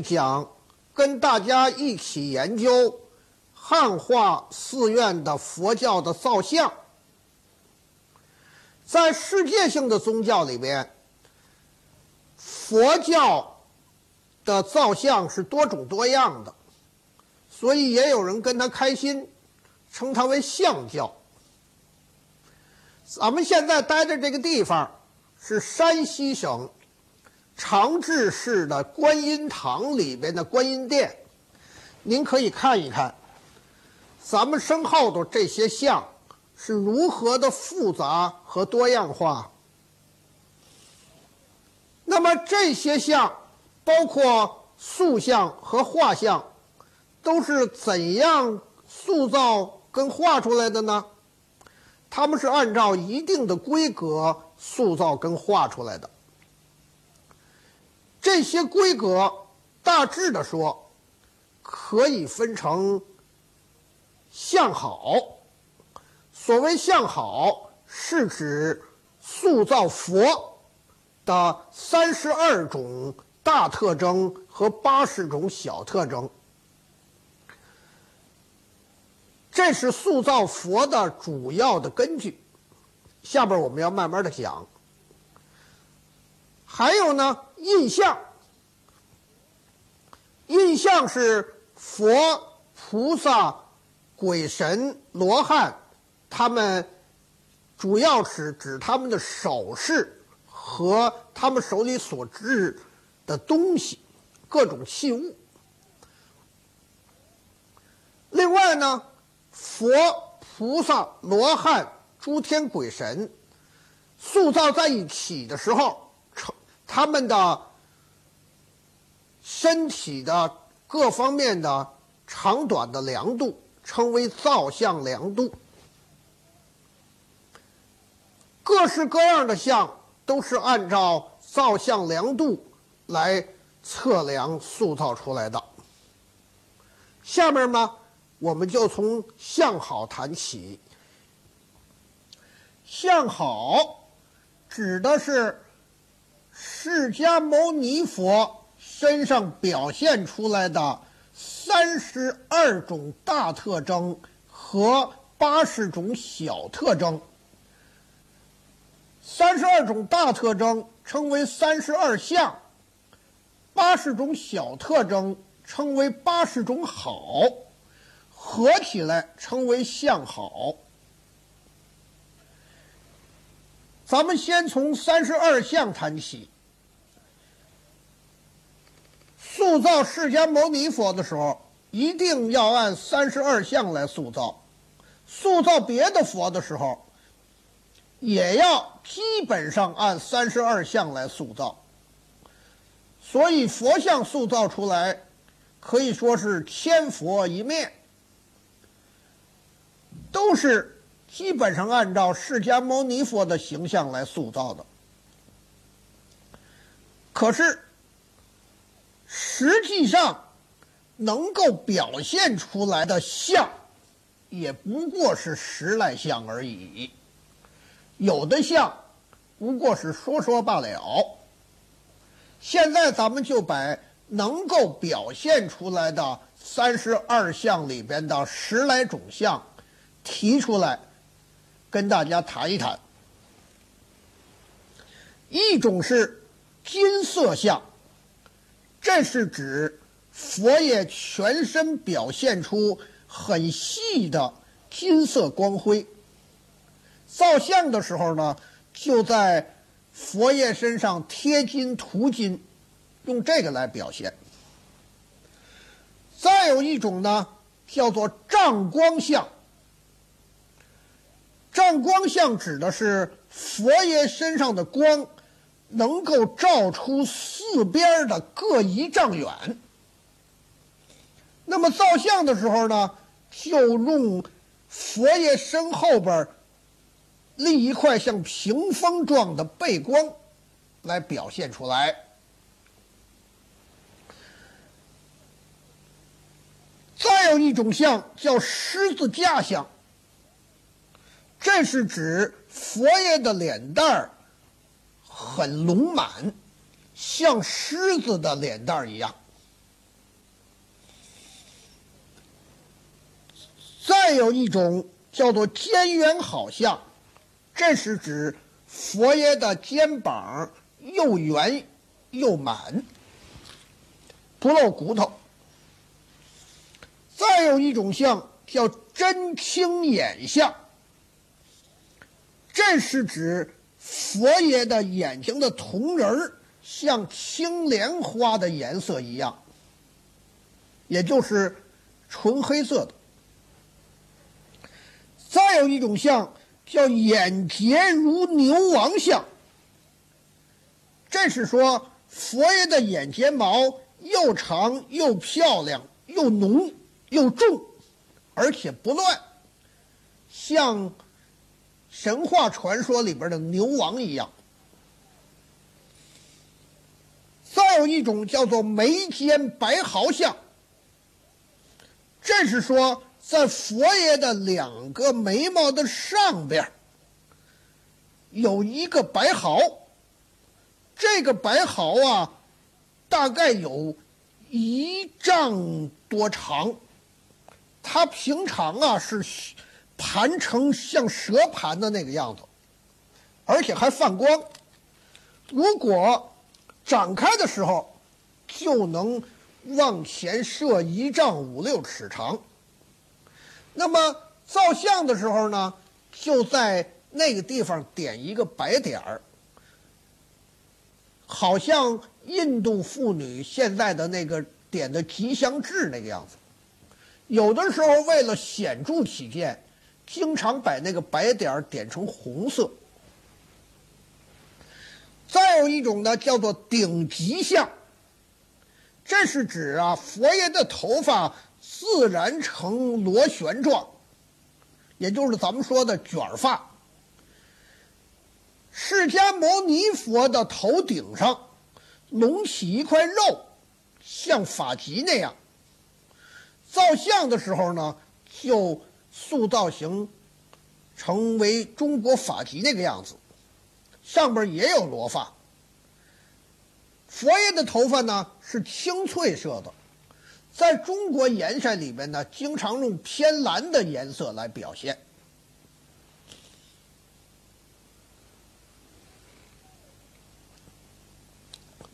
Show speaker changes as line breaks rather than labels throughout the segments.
讲跟大家一起研究汉化寺院的佛教的造像。在世界性的宗教里边，佛教的造像是多种多样的，所以也有人跟他开心，称它为相教。咱们现在待的这个地方是山西省。长治市的观音堂里边的观音殿，您可以看一看，咱们身后头这些像是如何的复杂和多样化。那么这些像，包括塑像和画像，都是怎样塑造跟画出来的呢？他们是按照一定的规格塑造跟画出来的。这些规格大致的说，可以分成相好。所谓相好，是指塑造佛的三十二种大特征和八十种小特征。这是塑造佛的主要的根据。下边我们要慢慢的讲。还有呢？印象，印象是佛、菩萨、鬼神、罗汉，他们主要是指他们的首饰和他们手里所制的东西，各种器物。另外呢，佛、菩萨、罗汉、诸天鬼神塑造在一起的时候。成他们的身体的各方面的长短的量度称为造像量度，各式各样的像都是按照造像量度来测量塑造出来的。下面呢，我们就从相好谈起。相好指的是。释迦牟尼佛身上表现出来的三十二种大特征和八十种小特征，三十二种大特征称为三十二相，八十种小特征称为八十种好，合起来称为相好。咱们先从三十二相谈起。塑造释迦牟尼佛的时候，一定要按三十二相来塑造；塑造别的佛的时候，也要基本上按三十二相来塑造。所以佛像塑造出来，可以说是千佛一面，都是。基本上按照释迦牟尼佛的形象来塑造的，可是实际上能够表现出来的像，也不过是十来像而已。有的像不过是说说罢了。现在咱们就把能够表现出来的三十二相里边的十来种像提出来。跟大家谈一谈，一种是金色像，这是指佛爷全身表现出很细的金色光辉。造像的时候呢，就在佛爷身上贴金涂金，用这个来表现。再有一种呢，叫做丈光像。丈光像指的是佛爷身上的光能够照出四边的各一丈远。那么造像的时候呢，就用佛爷身后边立一块像屏风状的背光来表现出来。再有一种像叫狮子架像。这是指佛爷的脸蛋儿很隆满，像狮子的脸蛋儿一样。再有一种叫做肩圆好像，这是指佛爷的肩膀又圆又满，不露骨头。再有一种像叫真青眼像，这是指。佛爷的眼睛的瞳仁儿像青莲花的颜色一样，也就是纯黑色的。再有一种相叫眼睫如牛王相，这是说佛爷的眼睫毛又长又漂亮又浓又重，而且不乱，像神话传说里边的牛王一样。再有一种叫做眉间白毫相，这是说。在佛爷的两个眉毛的上边有一个白毫，这个白毫啊，大概有一丈多长。它平常啊是盘成像蛇盘的那个样子，而且还泛光。如果展开的时候，就能往前射一丈五六尺长。那么照相的时候呢，就在那个地方点一个白点儿，好像印度妇女现在的那个点的吉祥痣那个样子。有的时候为了显著起见，经常把那个白点儿点成红色。再有一种呢，叫做顶级相，这是指啊佛爷的头发。自然成螺旋状，也就是咱们说的卷发。释迦牟尼佛的头顶上隆起一块肉，像发髻那样。造像的时候呢，就塑造型成为中国法籍那个样子，上边也有罗发。佛爷的头发呢是青翠色的。在中国颜色里边呢，经常用偏蓝的颜色来表现。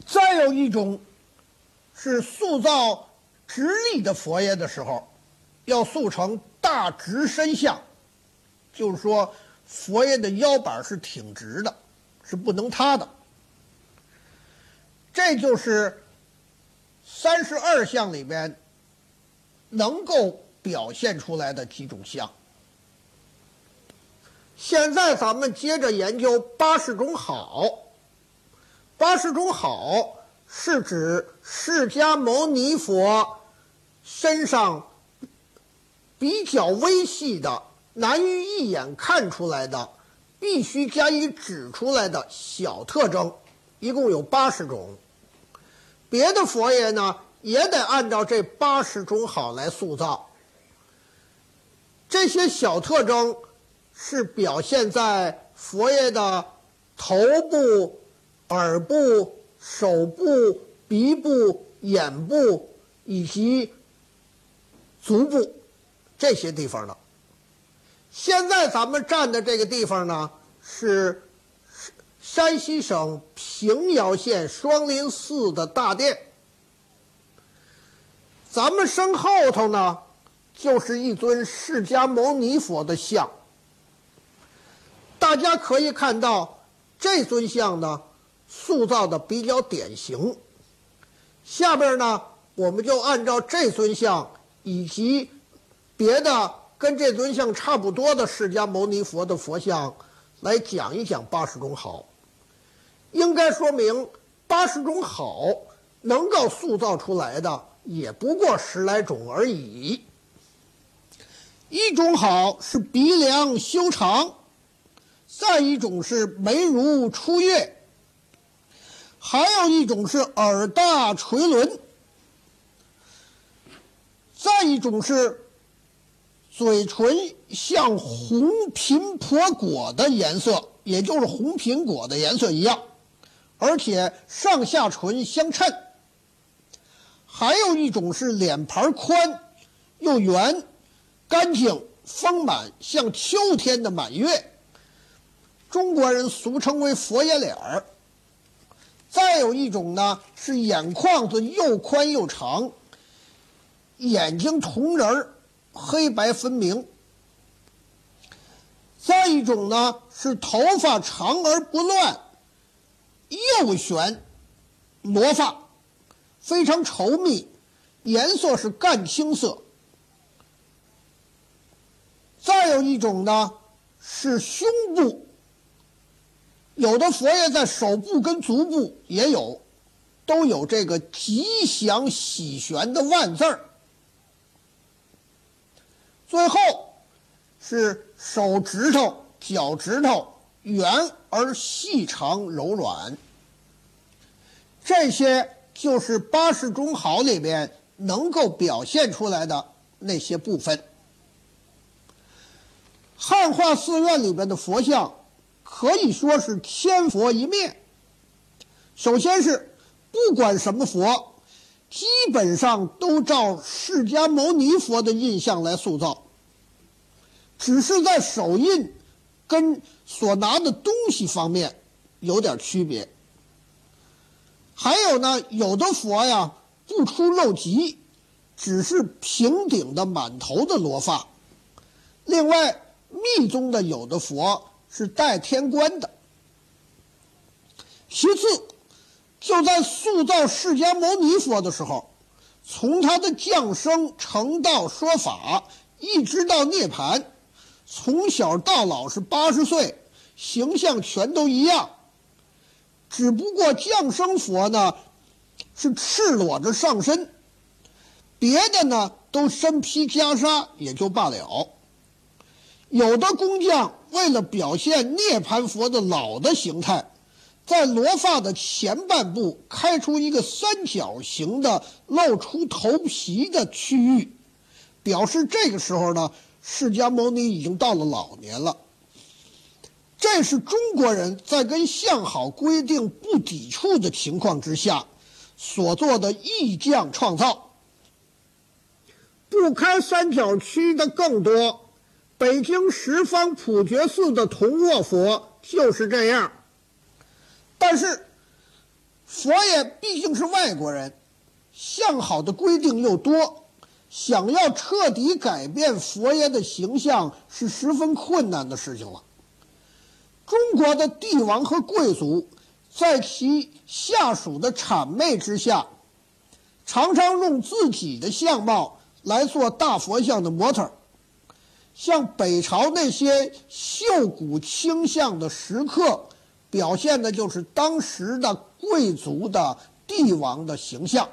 再有一种，是塑造直立的佛爷的时候，要塑成大直身像，就是说佛爷的腰板是挺直的，是不能塌的。这就是。三十二相里边，能够表现出来的几种相。现在咱们接着研究八十种好。八十种好是指释迦牟尼佛身上比较微细的、难于一眼看出来的、必须加以指出来的小特征，一共有八十种。别的佛爷呢，也得按照这八十种好来塑造。这些小特征是表现在佛爷的头部、耳部、手部、鼻部、眼部以及足部这些地方的。现在咱们站的这个地方呢，是。山西省平遥县双林寺的大殿，咱们身后头呢，就是一尊释迦牟尼佛的像。大家可以看到，这尊像呢，塑造的比较典型。下边呢，我们就按照这尊像以及别的跟这尊像差不多的释迦牟尼佛的佛像，来讲一讲八十种好。应该说明，八十种好能够塑造出来的也不过十来种而已。一种好是鼻梁修长，再一种是眉如出月，还有一种是耳大垂轮，再一种是嘴唇像红苹果果的颜色，也就是红苹果的颜色一样。而且上下唇相衬，还有一种是脸盘宽又圆、干净丰满，像秋天的满月。中国人俗称为佛爷脸儿。再有一种呢，是眼眶子又宽又长，眼睛瞳仁儿，黑白分明。再一种呢，是头发长而不乱，右旋罗发，非常稠密，颜色是干青色。再有一种呢，是胸部。有的佛爷在手部跟足部也有，都有这个吉祥喜旋的万字儿。最后是手指头、脚趾头圆而细长柔软，这些就是八世中好里边能够表现出来的那些部分。汉化寺院里边的佛像。可以说是千佛一面。首先是不管什么佛，基本上都照释迦牟尼佛的印象来塑造，只是在手印跟所拿的东西方面有点区别。还有呢，有的佛呀不出肉极，只是平顶的满头的罗发。另外，密宗的有的佛。是带天冠的。其次，就在塑造释迦牟尼佛的时候，从他的降生、成道、说法，一直到涅槃，从小到老是八十岁，形象全都一样。只不过降生佛呢，是赤裸着上身，别的呢都身披袈裟，也就罢了。有的工匠为了表现涅槃佛的老的形态，在罗发的前半部开出一个三角形的露出头皮的区域，表示这个时候呢，释迦牟尼已经到了老年了。这是中国人在跟相好规定不抵触的情况之下所做的意匠创造。不开三角区的更多。北京十方普觉寺的铜卧佛就是这样，但是佛爷毕竟是外国人，相好的规定又多，想要彻底改变佛爷的形象是十分困难的事情了。中国的帝王和贵族在其下属的谄媚之下，常常用自己的相貌来做大佛像的模特儿。像北朝那些秀骨倾向的石刻，表现的就是当时的贵族的帝王的形象。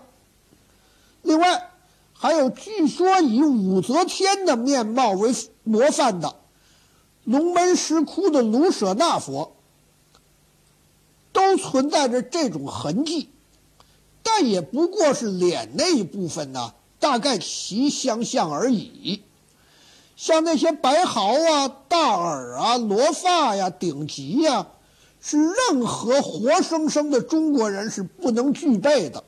另外，还有据说以武则天的面貌为模范的龙门石窟的卢舍那佛，都存在着这种痕迹，但也不过是脸那一部分呢，大概其相像而已。像那些白毫啊、大耳啊、罗发呀、顶级呀，是任何活生生的中国人是不能具备的。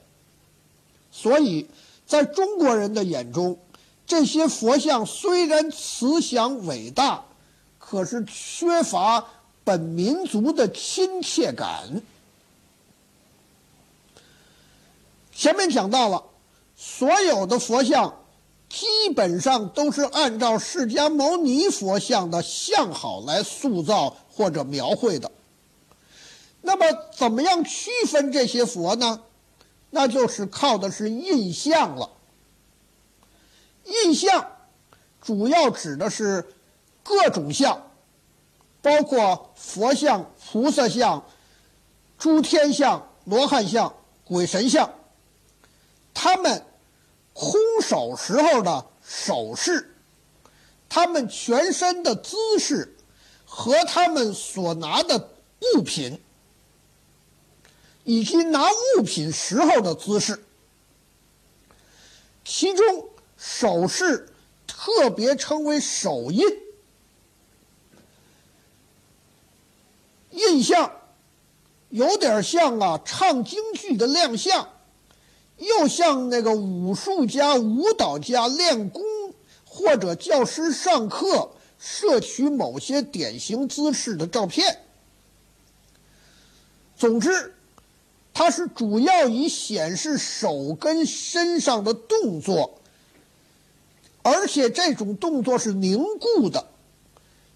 所以，在中国人的眼中，这些佛像虽然慈祥伟大，可是缺乏本民族的亲切感。前面讲到了，所有的佛像。基本上都是按照释迦牟尼佛像的相好来塑造或者描绘的。那么，怎么样区分这些佛呢？那就是靠的是印象了。印象主要指的是各种像，包括佛像、菩萨像、诸天像、罗汉像、鬼神像，他们。空手时候的手势，他们全身的姿势，和他们所拿的物品，以及拿物品时候的姿势，其中手势特别称为手印，印象有点像啊唱京剧的亮相。又像那个武术家、舞蹈家练功或者教师上课摄取某些典型姿势的照片。总之，它是主要以显示手跟身上的动作，而且这种动作是凝固的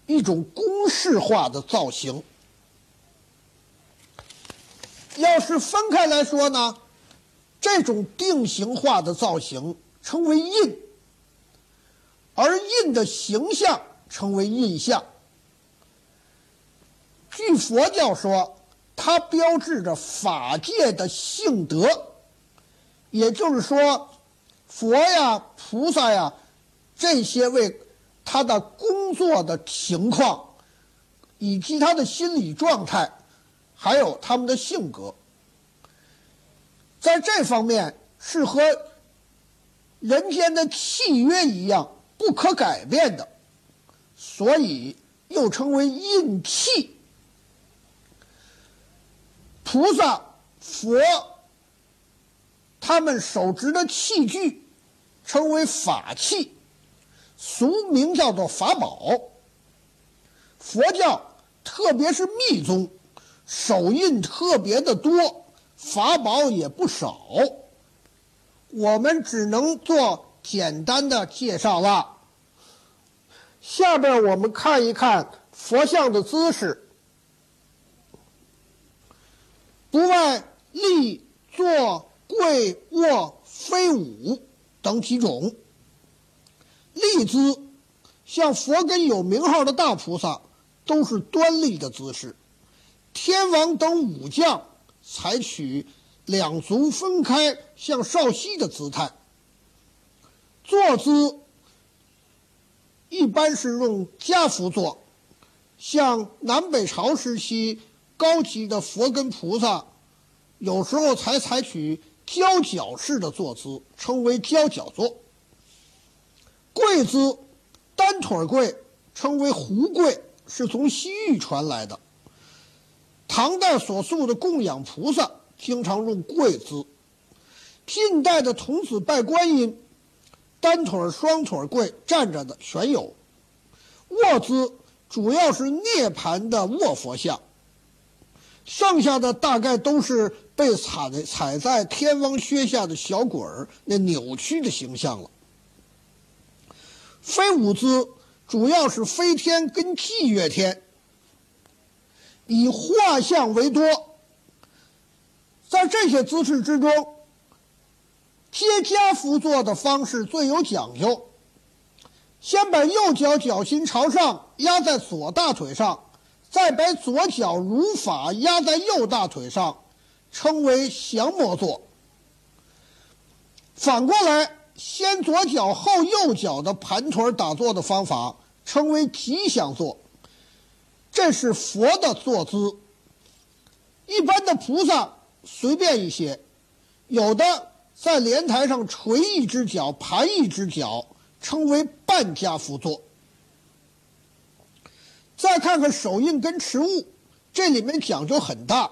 一种公式化的造型。要是分开来说呢，这种定型化的造型称为印，而印的形象称为印象。据佛教说。它标志着法界的性德，也就是说，佛呀、菩萨呀，这些位他的工作的情况，以及他的心理状态，还有他们的性格，在这方面是和人间的契约一样不可改变的，所以又称为印契。菩萨、佛，他们手执的器具称为法器，俗名叫做法宝。佛教特别是密宗，手印特别的多，法宝也不少。我们只能做简单的介绍了。下边我们看一看佛像的姿势。不外立、坐、跪、卧、飞舞等几种。立姿，像佛跟有名号的大菩萨都是端立的姿势；天王等武将采取两足分开向少息的姿态。坐姿一般是用家趺坐，像南北朝时期。高级的佛跟菩萨，有时候才采取交脚式的坐姿，称为交脚坐。跪姿，单腿跪，称为胡跪，是从西域传来的。唐代所塑的供养菩萨经常用跪姿。近代的童子拜观音，单腿、双腿跪，站着的全有。卧姿主要是涅盘的卧佛像。剩下的大概都是被踩在踩在天王靴下的小鬼儿那扭曲的形象了。飞舞姿主要是飞天跟祭月天，以画像为多。在这些姿势之中，接家福坐的方式最有讲究，先把右脚脚心朝上压在左大腿上。再把左脚如法压在右大腿上，称为降魔坐。反过来，先左脚后右脚的盘腿打坐的方法，称为吉祥坐。这是佛的坐姿。一般的菩萨随便一些，有的在莲台上垂一只脚，盘一只脚，称为半家趺坐。再看看手印跟持物，这里面讲究很大，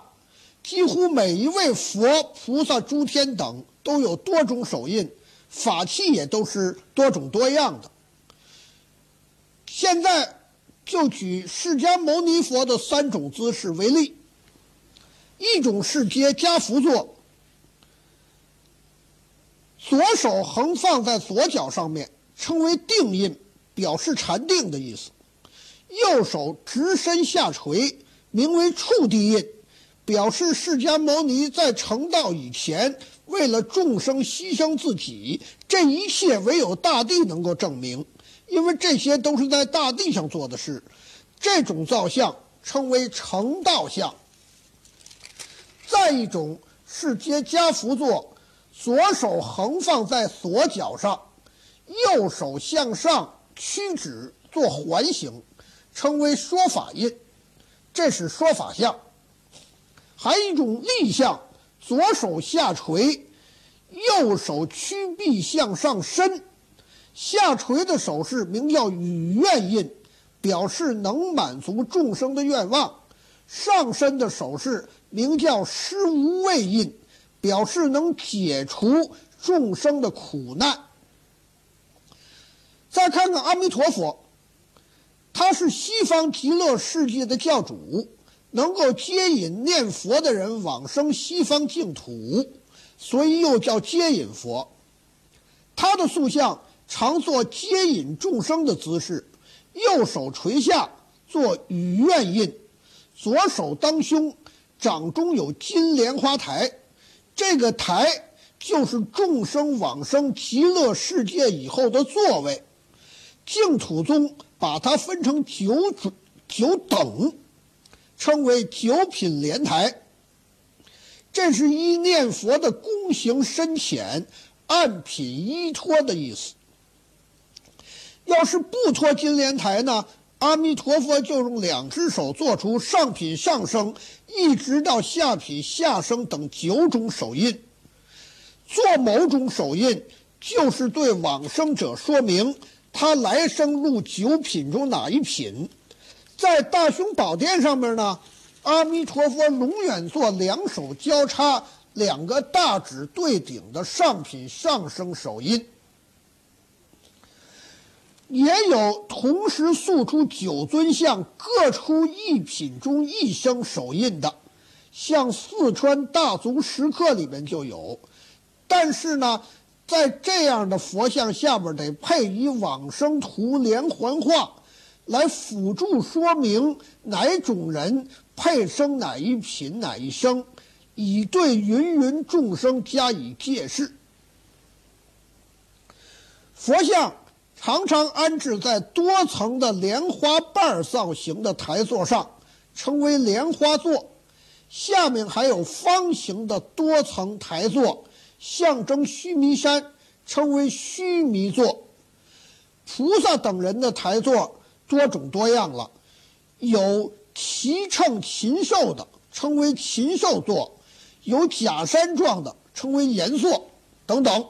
几乎每一位佛菩萨、诸天等都有多种手印，法器也都是多种多样的。现在就举释迦牟尼佛的三种姿势为例，一种是接跏趺坐，左手横放在左脚上面，称为定印，表示禅定的意思。右手直身下垂，名为触地印，表示释迦牟尼在成道以前，为了众生牺牲自己，这一切唯有大地能够证明，因为这些都是在大地上做的事。这种造像称为成道像。再一种是接跏趺坐，左手横放在左脚上，右手向上屈指做环形。称为说法印，这是说法像。还有一种立相，左手下垂，右手屈臂向上伸，下垂的手势名叫与愿印，表示能满足众生的愿望；上伸的手势名叫施无畏印，表示能解除众生的苦难。再看看阿弥陀佛，他是西方极乐世界的教主，能够接引念佛的人往生西方净土，所以又叫接引佛。他的塑像常做接引众生的姿势，右手垂下做与愿印，左手当胸，掌中有金莲花台，这个台就是众生往生极乐世界以后的座位。净土宗把它分成九种九等，称为九品莲台。这是依念佛的功行深浅。按品依托的意思。要是不托金莲台呢？阿弥陀佛就用两只手做出上品上升，一直到下品下升等九种手印。做某种手印，就是对往生者说明他来生入九品中哪一品。在大雄宝殿上面呢，阿弥陀佛永远做两手交叉。两个大指对顶的上品上升手印，也有同时塑出九尊像各出一品中一生手印的，像四川大足石刻里面就有。但是呢，在这样的佛像下边得配以往生图连环画，来辅助说明哪种人配生哪一品哪一生。以对芸芸众生加以借示。佛像常常安置在多层的莲花瓣造型的台座上，称为莲花座。下面还有方形的多层台座，象征须弥山，称为须弥座。菩萨等人的台座多种多样了，有骑乘禽兽的，称为禽兽座。有假山状的，称为岩座，等等。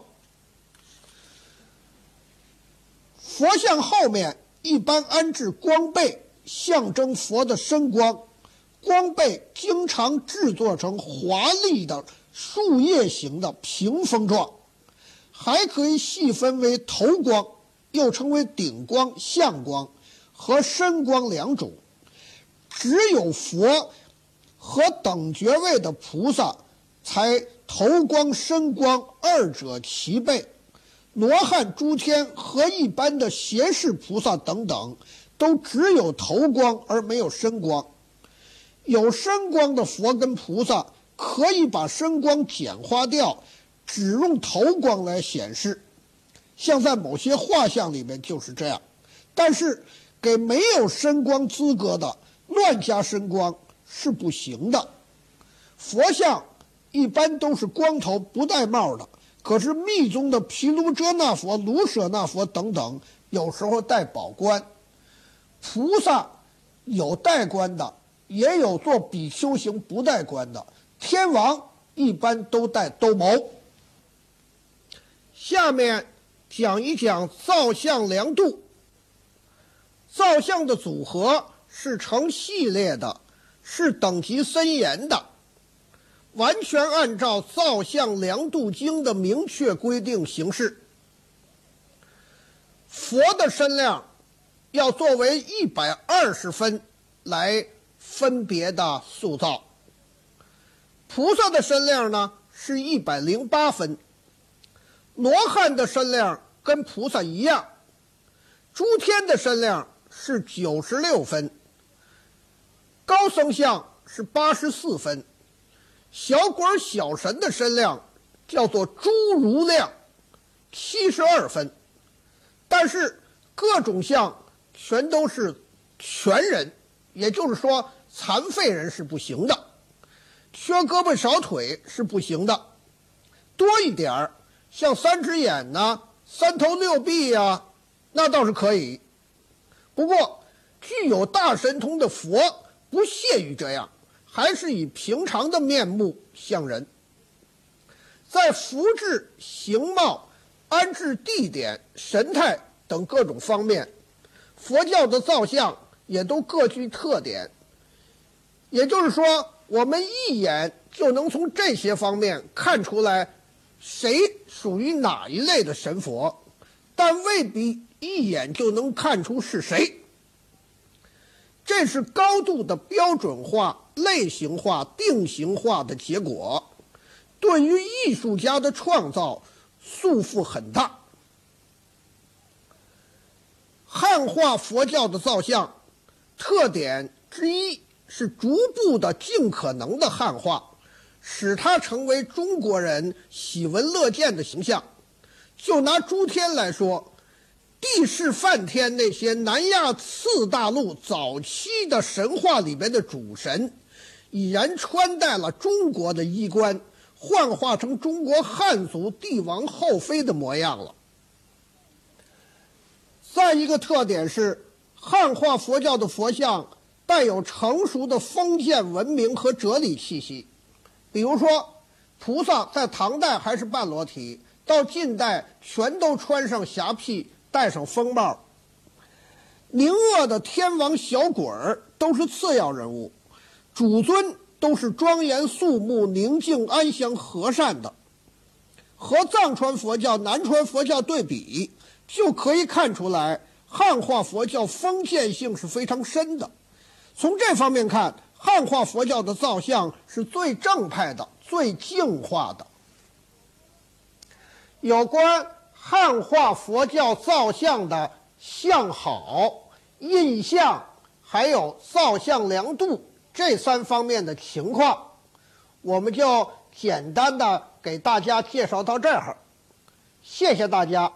佛像后面一般安置光背，象征佛的身光。光背经常制作成华丽的树叶形的屏风状，还可以细分为头光，又称为顶光、相光和身光两种。只有佛和等觉位的菩萨。才头光身光二者齐备，罗汉诸天和一般的胁侍菩萨等等，都只有头光而没有身光。有身光的佛跟菩萨，可以把身光简化掉，只用头光来显示。像在某些画像里面就是这样。但是给没有身光资格的乱加身光是不行的。佛像。一般都是光头不戴帽的，可是密宗的毗卢遮那佛、卢舍那佛等等，有时候戴宝冠。菩萨有戴冠的，也有做比丘行不戴冠的。天王一般都戴兜鍪。下面讲一讲造像量度。造像的组合是成系列的，是等级森严的。完全按照《造像量度经》的明确规定行事。佛的身量要作为一百二十分来分别的塑造，菩萨的身量呢是一百零八分，罗汉的身量跟菩萨一样，诸天的身量是九十六分，高僧像是八十四分。小鬼小神的身量叫做诸如量，七十二分，但是各种像全都是全人，也就是说残废人是不行的，缺胳膊少腿是不行的，多一点儿像三只眼呐、三头六臂呀，那倒是可以。不过具有大神通的佛不屑于这样。还是以平常的面目像人，在福制、形貌、安置地点、神态等各种方面，佛教的造像也都各具特点。也就是说，我们一眼就能从这些方面看出来，谁属于哪一类的神佛。但未必一眼就能看出是谁。这是高度的标准化、类型化、定型化的结果，对于艺术家的创造束缚很大。汉化佛教的造像特点之一是逐步的、尽可能的汉化，使它成为中国人喜闻乐见的形象。就拿诸天来说。地势梵天那些南亚次大陆早期的神话里边的主神，已然穿戴了中国的衣冠，幻化成中国汉族帝王后妃的模样了。再一个特点是，汉化佛教的佛像带有成熟的封建文明和哲理气息。比如说，菩萨在唐代还是半裸体，到近代全都穿上霞帔。戴上风帽，宁恶的天王小鬼儿都是次要人物，主尊都是庄严肃穆、宁静安详、和善的。和藏传佛教、南传佛教对比，就可以看出来汉化佛教封建性是非常深的。从这方面看，汉化佛教的造像是最正派的、最净化的。有关。汉化佛教造像的相好、印象，还有造像良度这三方面的情况，我们就简单的给大家介绍到这儿。谢谢大家。